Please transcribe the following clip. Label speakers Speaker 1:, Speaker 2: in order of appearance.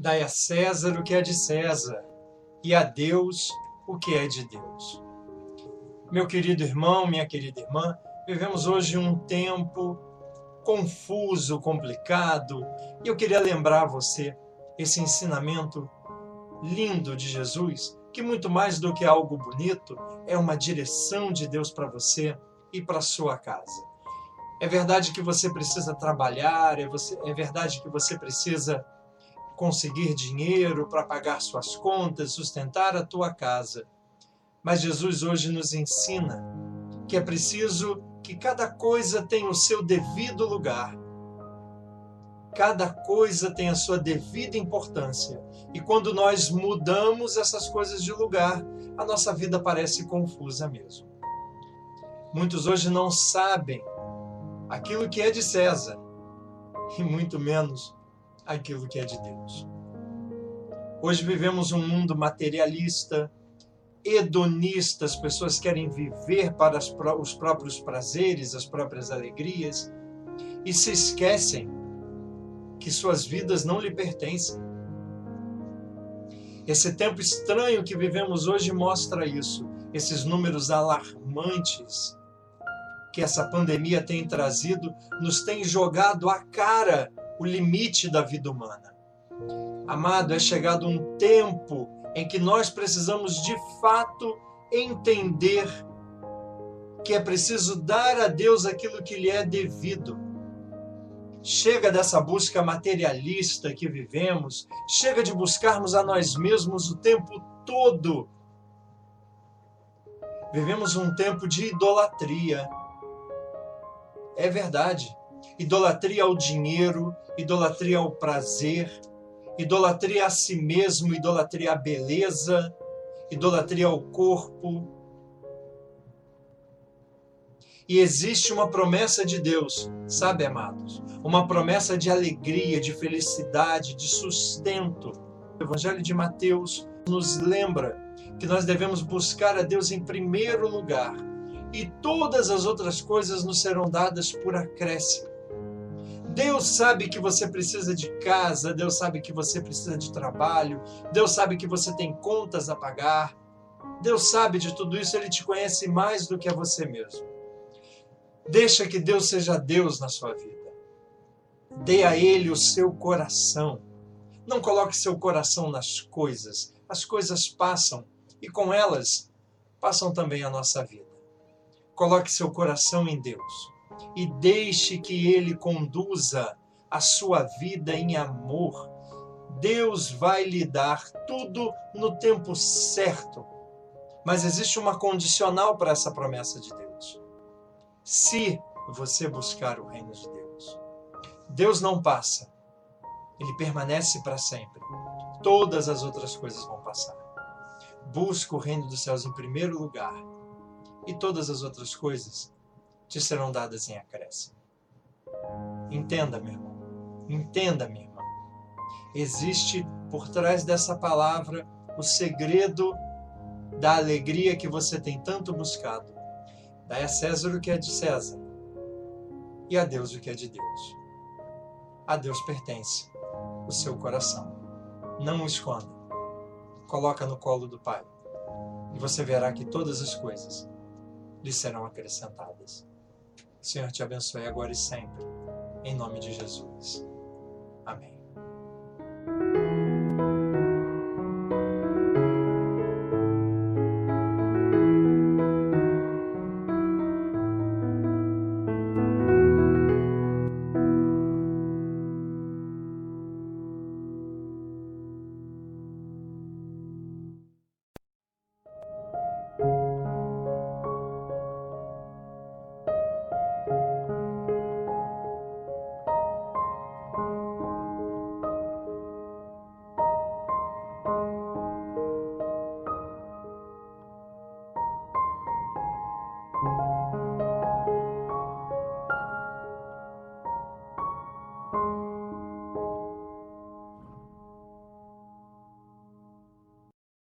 Speaker 1: Dai a César o que é de César e a Deus o que é de Deus. Meu querido irmão, minha querida irmã, vivemos hoje um tempo confuso, complicado, e eu queria lembrar a você esse ensinamento lindo de Jesus, que muito mais do que algo bonito, é uma direção de Deus para você e para sua casa. É verdade que você precisa trabalhar, é, você, é verdade que você precisa conseguir dinheiro para pagar suas contas, sustentar a tua casa. Mas Jesus hoje nos ensina que é preciso que cada coisa tenha o seu devido lugar. Cada coisa tem a sua devida importância. E quando nós mudamos essas coisas de lugar, a nossa vida parece confusa mesmo. Muitos hoje não sabem aquilo que é de César e muito menos aquilo que é de Deus. Hoje vivemos um mundo materialista, hedonista, as pessoas querem viver para os próprios prazeres, as próprias alegrias e se esquecem que suas vidas não lhe pertencem. Esse tempo estranho que vivemos hoje mostra isso, esses números alarmantes que essa pandemia tem trazido nos tem jogado à cara o limite da vida humana. Amado, é chegado um tempo em que nós precisamos de fato entender que é preciso dar a Deus aquilo que lhe é devido. Chega dessa busca materialista que vivemos, chega de buscarmos a nós mesmos o tempo todo. Vivemos um tempo de idolatria, é verdade. Idolatria ao dinheiro, idolatria ao prazer, idolatria a si mesmo, idolatria à beleza, idolatria ao corpo. E existe uma promessa de Deus, sabe, amados? Uma promessa de alegria, de felicidade, de sustento. O Evangelho de Mateus nos lembra que nós devemos buscar a Deus em primeiro lugar e todas as outras coisas nos serão dadas por acréscimo. Deus sabe que você precisa de casa, Deus sabe que você precisa de trabalho, Deus sabe que você tem contas a pagar. Deus sabe de tudo isso, ele te conhece mais do que a você mesmo. Deixa que Deus seja Deus na sua vida. Dê a ele o seu coração. Não coloque seu coração nas coisas. As coisas passam e com elas passam também a nossa vida. Coloque seu coração em Deus e deixe que Ele conduza a sua vida em amor. Deus vai lhe dar tudo no tempo certo. Mas existe uma condicional para essa promessa de Deus. Se você buscar o reino de Deus, Deus não passa, ele permanece para sempre. Todas as outras coisas vão passar. Busca o reino dos céus em primeiro lugar e todas as outras coisas te serão dadas em acréscimo. Entenda, meu irmão. Entenda, minha irmã. Existe por trás dessa palavra o segredo da alegria que você tem tanto buscado. Dai a César o que é de César e a Deus o que é de Deus. A Deus pertence o seu coração. Não o esconda. Coloca no colo do Pai e você verá que todas as coisas lhe serão acrescentadas. Senhor te abençoe agora e sempre. Em nome de Jesus. Amém.